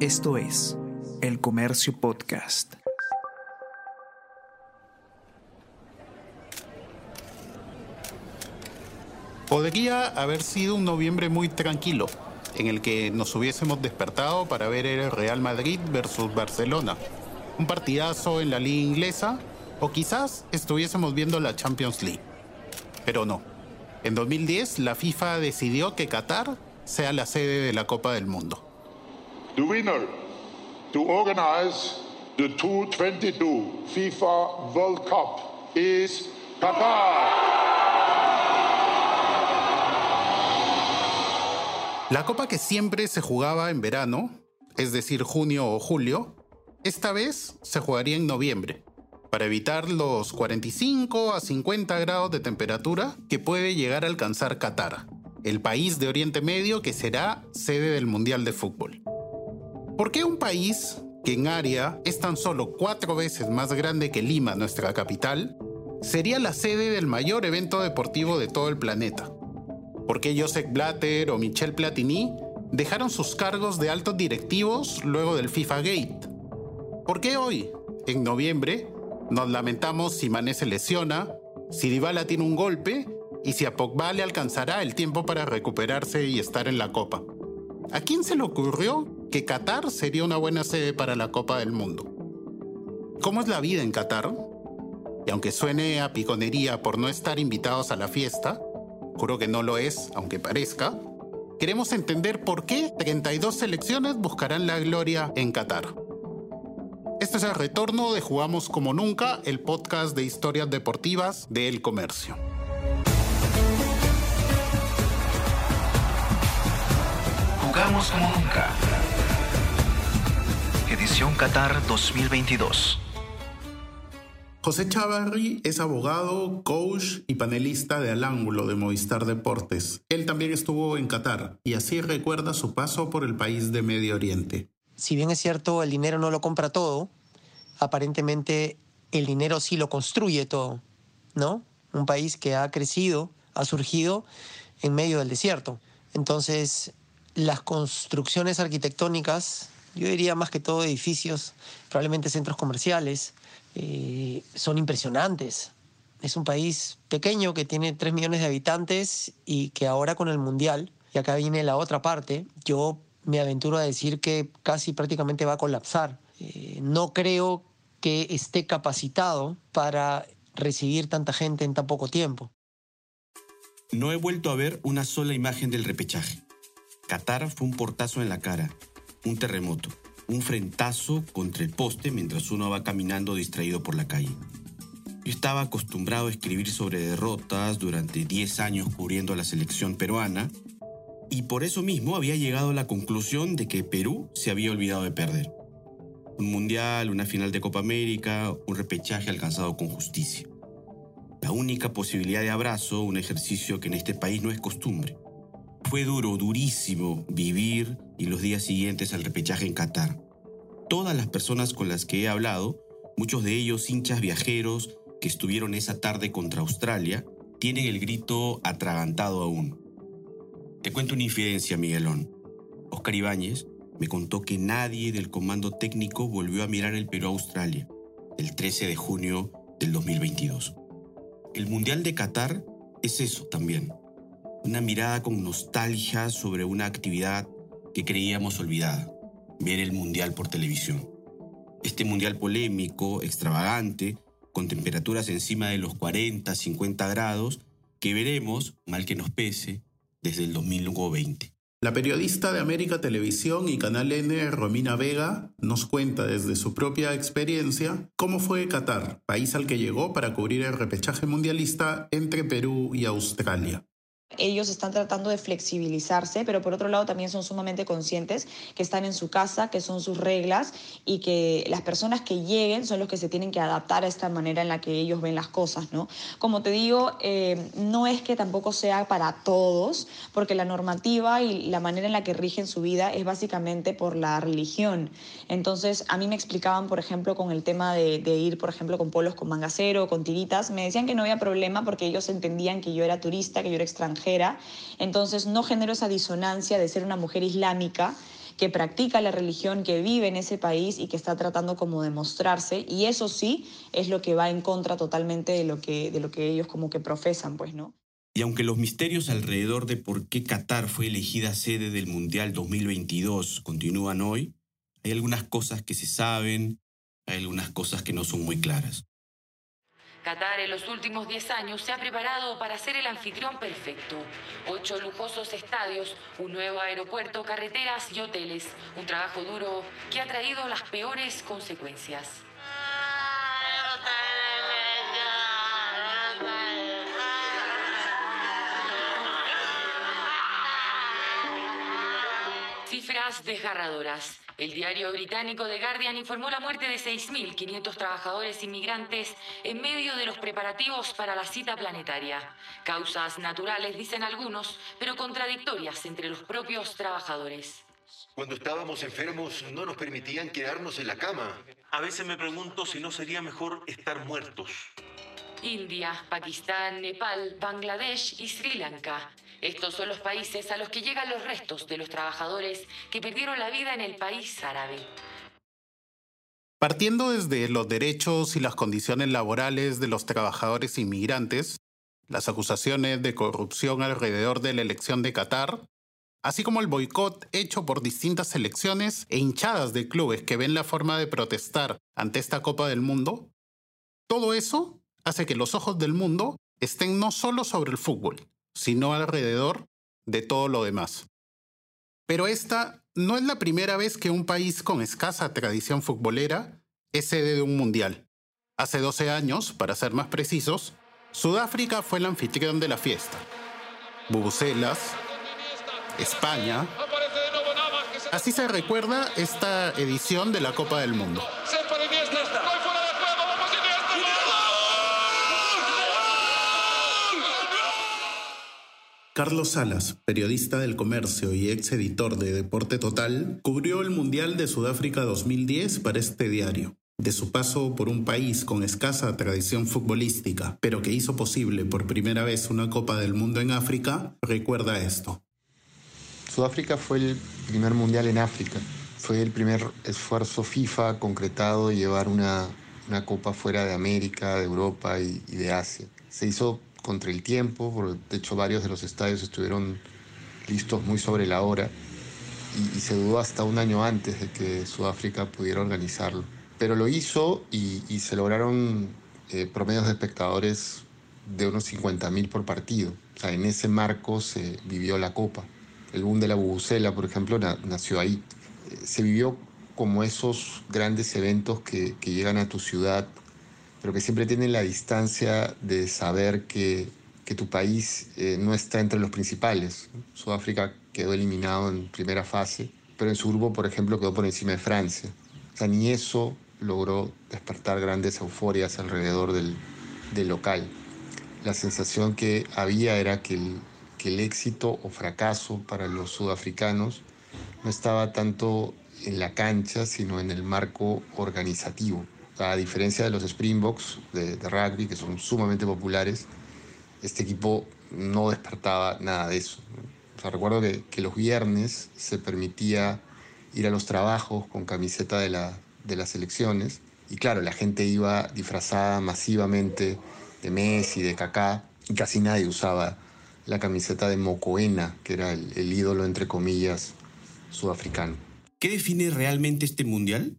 Esto es El Comercio Podcast. Podría haber sido un noviembre muy tranquilo, en el que nos hubiésemos despertado para ver el Real Madrid versus Barcelona, un partidazo en la liga inglesa, o quizás estuviésemos viendo la Champions League. Pero no. En 2010 la FIFA decidió que Qatar sea la sede de la Copa del Mundo. The winner to organize the 2022 FIFA World Cup is Qatar. La copa que siempre se jugaba en verano, es decir, junio o julio, esta vez se jugaría en noviembre, para evitar los 45 a 50 grados de temperatura que puede llegar a alcanzar Qatar, el país de Oriente Medio que será sede del Mundial de Fútbol. ¿Por qué un país que en área es tan solo cuatro veces más grande que Lima, nuestra capital, sería la sede del mayor evento deportivo de todo el planeta? ¿Por qué Joseph Blatter o Michel Platini dejaron sus cargos de altos directivos luego del FIFA Gate? ¿Por qué hoy, en noviembre, nos lamentamos si Mané se lesiona, si Dybala tiene un golpe y si a Pogba le alcanzará el tiempo para recuperarse y estar en la Copa? ¿A quién se le ocurrió que Qatar sería una buena sede para la Copa del Mundo? ¿Cómo es la vida en Qatar? Y aunque suene a piconería por no estar invitados a la fiesta, juro que no lo es, aunque parezca, queremos entender por qué 32 selecciones buscarán la gloria en Qatar. Este es el retorno de Jugamos como nunca, el podcast de historias deportivas de El Comercio. Jugamos como nunca. Edición Qatar 2022. José Chavarri es abogado, coach y panelista de Al Ángulo de Movistar Deportes. Él también estuvo en Qatar y así recuerda su paso por el país de Medio Oriente. Si bien es cierto, el dinero no lo compra todo, aparentemente el dinero sí lo construye todo, ¿no? Un país que ha crecido, ha surgido en medio del desierto. Entonces, las construcciones arquitectónicas, yo diría más que todo edificios, probablemente centros comerciales, eh, son impresionantes. Es un país pequeño que tiene 3 millones de habitantes y que ahora con el Mundial, y acá viene la otra parte, yo me aventuro a decir que casi prácticamente va a colapsar. Eh, no creo que esté capacitado para recibir tanta gente en tan poco tiempo. No he vuelto a ver una sola imagen del repechaje. Qatar fue un portazo en la cara, un terremoto un frentazo contra el poste mientras uno va caminando distraído por la calle. Yo estaba acostumbrado a escribir sobre derrotas durante 10 años cubriendo a la selección peruana y por eso mismo había llegado a la conclusión de que Perú se había olvidado de perder. Un mundial, una final de Copa América, un repechaje alcanzado con justicia. La única posibilidad de abrazo, un ejercicio que en este país no es costumbre. Fue duro, durísimo vivir y los días siguientes al repechaje en Qatar. Todas las personas con las que he hablado, muchos de ellos hinchas viajeros que estuvieron esa tarde contra Australia, tienen el grito atragantado aún. Te cuento una infidencia, Miguelón. Oscar Ibáñez me contó que nadie del comando técnico volvió a mirar el Perú-Australia el 13 de junio del 2022. El Mundial de Qatar es eso también una mirada con nostalgia sobre una actividad que creíamos olvidada, ver el Mundial por televisión. Este Mundial polémico, extravagante, con temperaturas encima de los 40, 50 grados, que veremos, mal que nos pese, desde el 2020. La periodista de América Televisión y Canal N, Romina Vega, nos cuenta desde su propia experiencia cómo fue Qatar, país al que llegó para cubrir el repechaje mundialista entre Perú y Australia ellos están tratando de flexibilizarse, pero por otro lado también son sumamente conscientes que están en su casa, que son sus reglas y que las personas que lleguen son los que se tienen que adaptar a esta manera en la que ellos ven las cosas, ¿no? Como te digo, eh, no es que tampoco sea para todos, porque la normativa y la manera en la que rigen su vida es básicamente por la religión. Entonces, a mí me explicaban, por ejemplo, con el tema de, de ir, por ejemplo, con polos con mangacero, con tiritas, me decían que no había problema porque ellos entendían que yo era turista, que yo era entonces no genero esa disonancia de ser una mujer islámica que practica la religión, que vive en ese país y que está tratando como de mostrarse. Y eso sí es lo que va en contra totalmente de lo que, de lo que ellos como que profesan, pues, ¿no? Y aunque los misterios alrededor de por qué Qatar fue elegida sede del Mundial 2022 continúan hoy, hay algunas cosas que se saben, hay algunas cosas que no son muy claras. Qatar en los últimos 10 años se ha preparado para ser el anfitrión perfecto. Ocho lujosos estadios, un nuevo aeropuerto, carreteras y hoteles. Un trabajo duro que ha traído las peores consecuencias. Cifras desgarradoras. El diario británico The Guardian informó la muerte de 6.500 trabajadores inmigrantes en medio de los preparativos para la cita planetaria. Causas naturales, dicen algunos, pero contradictorias entre los propios trabajadores. Cuando estábamos enfermos no nos permitían quedarnos en la cama. A veces me pregunto si no sería mejor estar muertos. India, Pakistán, Nepal, Bangladesh y Sri Lanka. Estos son los países a los que llegan los restos de los trabajadores que perdieron la vida en el país árabe. Partiendo desde los derechos y las condiciones laborales de los trabajadores inmigrantes, las acusaciones de corrupción alrededor de la elección de Qatar, así como el boicot hecho por distintas selecciones e hinchadas de clubes que ven la forma de protestar ante esta Copa del Mundo, todo eso hace que los ojos del mundo estén no solo sobre el fútbol, sino alrededor de todo lo demás. Pero esta no es la primera vez que un país con escasa tradición futbolera es sede de un mundial. Hace 12 años, para ser más precisos, Sudáfrica fue el anfitrión de la fiesta. Bubucelas, España. Así se recuerda esta edición de la Copa del Mundo. Carlos Salas, periodista del comercio y ex editor de Deporte Total, cubrió el Mundial de Sudáfrica 2010 para este diario. De su paso por un país con escasa tradición futbolística, pero que hizo posible por primera vez una Copa del Mundo en África, recuerda esto. Sudáfrica fue el primer mundial en África. Fue el primer esfuerzo FIFA concretado de llevar una, una copa fuera de América, de Europa y, y de Asia. Se hizo contra el tiempo, porque de hecho varios de los estadios estuvieron listos muy sobre la hora y, se dudó hasta un año antes de que Sudáfrica pudiera organizarlo. Pero lo hizo y, se lograron eh, promedios de espectadores de unos 50.000 por partido. O sea, en ese marco se vivió la Copa. El boom de la Bubucela, por ejemplo, nació ahí. Eh, se vivió como esos grandes eventos que, que llegan a tu ciudad pero que siempre tienen la distancia de saber que, que tu país eh, no está entre los principales. Sudáfrica quedó eliminado en primera fase, pero en su grupo, por ejemplo, quedó por encima de Francia. O sea, ni eso logró despertar grandes euforias alrededor del, del local. La sensación que había era que el, que el éxito o fracaso para los sudafricanos no estaba tanto en la cancha, sino en el marco organizativo. A diferencia de los Springboks de, rugby, que son sumamente populares, este equipo no despertaba nada de eso. recuerdo que, los viernes se permitía ir a los trabajos con camiseta de, la, las elecciones y claro, la gente iba disfrazada masivamente de Messi, de Kaká y casi nadie usaba la camiseta de Mocoena, que era el, el ídolo entre comillas sudafricano. ¿Qué define realmente este mundial?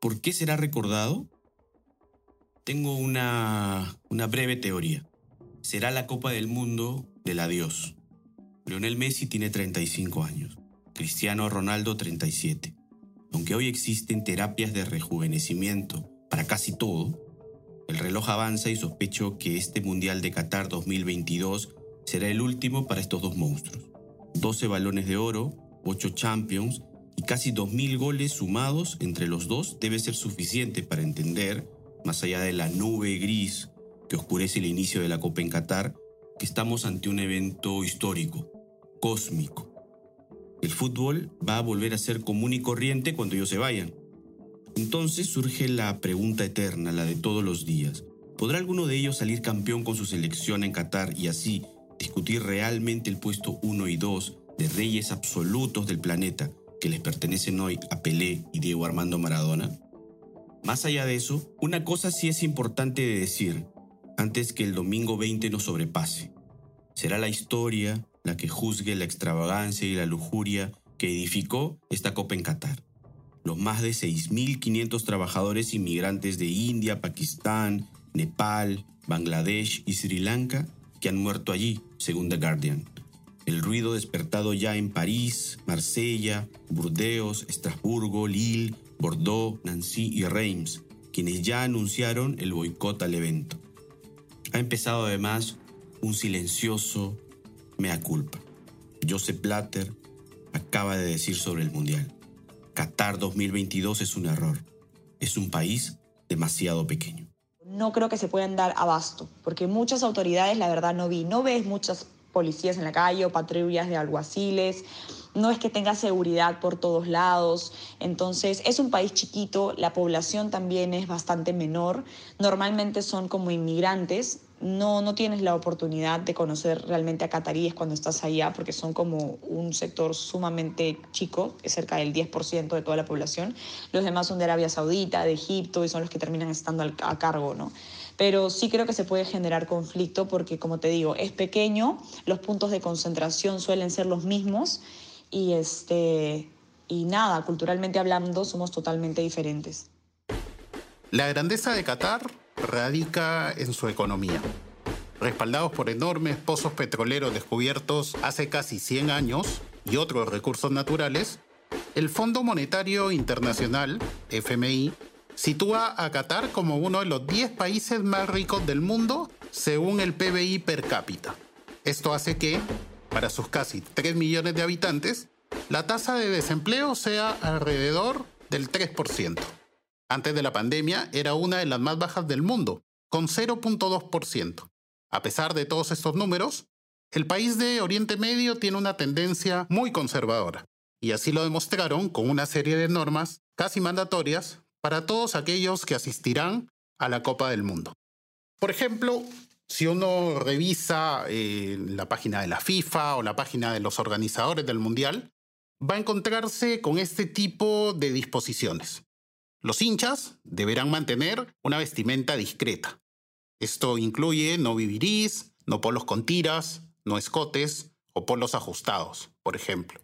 ¿Por qué será recordado? Tengo una, una breve teoría. Será la Copa del Mundo del adiós. Lionel Messi tiene 35 años, Cristiano Ronaldo 37. Aunque hoy existen terapias de rejuvenecimiento para casi todo, el reloj avanza y sospecho que este Mundial de Qatar 2022 será el último para estos dos monstruos. 12 balones de oro, 8 Champions casi 2.000 goles sumados entre los dos debe ser suficiente para entender, más allá de la nube gris que oscurece el inicio de la Copa en Qatar, que estamos ante un evento histórico, cósmico. El fútbol va a volver a ser común y corriente cuando ellos se vayan. Entonces surge la pregunta eterna, la de todos los días. ¿Podrá alguno de ellos salir campeón con su selección en Qatar y así discutir realmente el puesto 1 y 2 de reyes absolutos del planeta que les pertenecen hoy a Pelé y Diego Armando Maradona? Más allá de eso, una cosa sí es importante de decir antes que el domingo 20 nos sobrepase. Será la historia la que juzgue la extravagancia y la lujuria que edificó esta Copa en Qatar. Los más de 6.500 trabajadores inmigrantes de India, Pakistán, Nepal, Bangladesh y Sri Lanka que han muerto allí, según The Guardian. El ruido despertado ya en París, Marsella, Burdeos, Estrasburgo, Lille, Bordeaux, Nancy y Reims, quienes ya anunciaron el boicot al evento. Ha empezado además un silencioso mea culpa. Joseph Blatter acaba de decir sobre el Mundial. Qatar 2022 es un error. Es un país demasiado pequeño. No creo que se puedan dar abasto, porque muchas autoridades, la verdad, no vi. No ves muchas policías en la calle o patrullas de alguaciles. No es que tenga seguridad por todos lados. Entonces, es un país chiquito, la población también es bastante menor. Normalmente son como inmigrantes no, no tienes la oportunidad de conocer realmente a cataríes cuando estás allá, porque son como un sector sumamente chico, es cerca del 10% de toda la población. Los demás son de Arabia Saudita, de Egipto, y son los que terminan estando a cargo, ¿no? Pero sí creo que se puede generar conflicto porque, como te digo, es pequeño, los puntos de concentración suelen ser los mismos y, este, y nada, culturalmente hablando, somos totalmente diferentes. La grandeza de Qatar radica en su economía. Respaldados por enormes pozos petroleros descubiertos hace casi 100 años y otros recursos naturales, el Fondo Monetario Internacional, FMI, sitúa a Qatar como uno de los 10 países más ricos del mundo según el PBI per cápita. Esto hace que, para sus casi 3 millones de habitantes, la tasa de desempleo sea alrededor del 3% antes de la pandemia era una de las más bajas del mundo, con 0.2%. A pesar de todos estos números, el país de Oriente Medio tiene una tendencia muy conservadora, y así lo demostraron con una serie de normas casi mandatorias para todos aquellos que asistirán a la Copa del Mundo. Por ejemplo, si uno revisa eh, la página de la FIFA o la página de los organizadores del Mundial, va a encontrarse con este tipo de disposiciones. Los hinchas deberán mantener una vestimenta discreta. Esto incluye no vivirís, no polos con tiras, no escotes o polos ajustados, por ejemplo.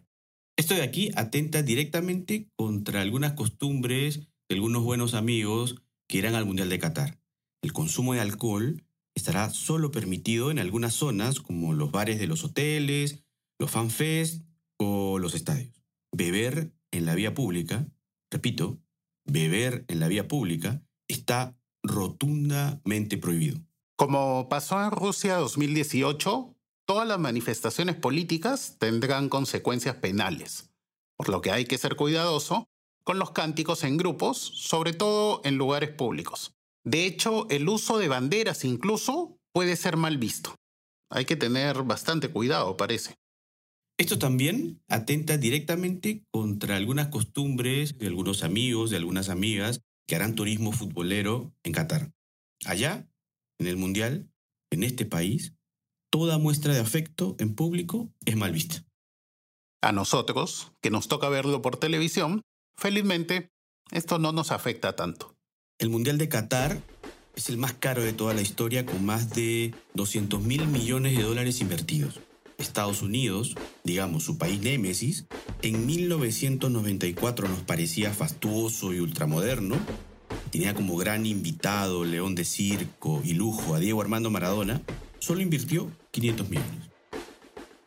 Esto de aquí atenta directamente contra algunas costumbres de algunos buenos amigos que irán al Mundial de Qatar. El consumo de alcohol estará solo permitido en algunas zonas como los bares de los hoteles, los fanfests o los estadios. Beber en la vía pública, repito, beber en la vía pública está rotundamente prohibido. Como pasó en Rusia 2018, todas las manifestaciones políticas tendrán consecuencias penales, por lo que hay que ser cuidadoso con los cánticos en grupos, sobre todo en lugares públicos. De hecho, el uso de banderas incluso puede ser mal visto. Hay que tener bastante cuidado, parece. Esto también atenta directamente contra algunas costumbres de algunos amigos, de algunas amigas que harán turismo futbolero en Qatar. Allá, en el Mundial, en este país, toda muestra de afecto en público es mal vista. A nosotros, que nos toca verlo por televisión, felizmente, esto no nos afecta tanto. El Mundial de Qatar es el más caro de toda la historia con más de 200 mil millones de dólares invertidos. Estados Unidos, digamos su país némesis, en 1994 nos parecía fastuoso y ultramoderno, tenía como gran invitado, león de circo y lujo a Diego Armando Maradona, solo invirtió 500 millones.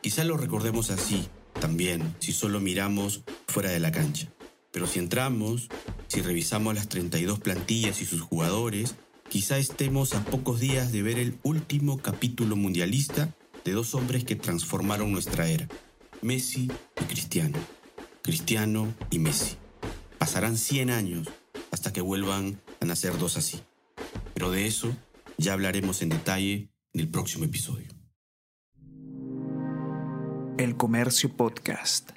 Quizá lo recordemos así también si solo miramos fuera de la cancha. Pero si entramos, si revisamos las 32 plantillas y sus jugadores, quizá estemos a pocos días de ver el último capítulo mundialista de dos hombres que transformaron nuestra era, Messi y Cristiano. Cristiano y Messi. Pasarán 100 años hasta que vuelvan a nacer dos así. Pero de eso ya hablaremos en detalle en el próximo episodio. El Comercio Podcast.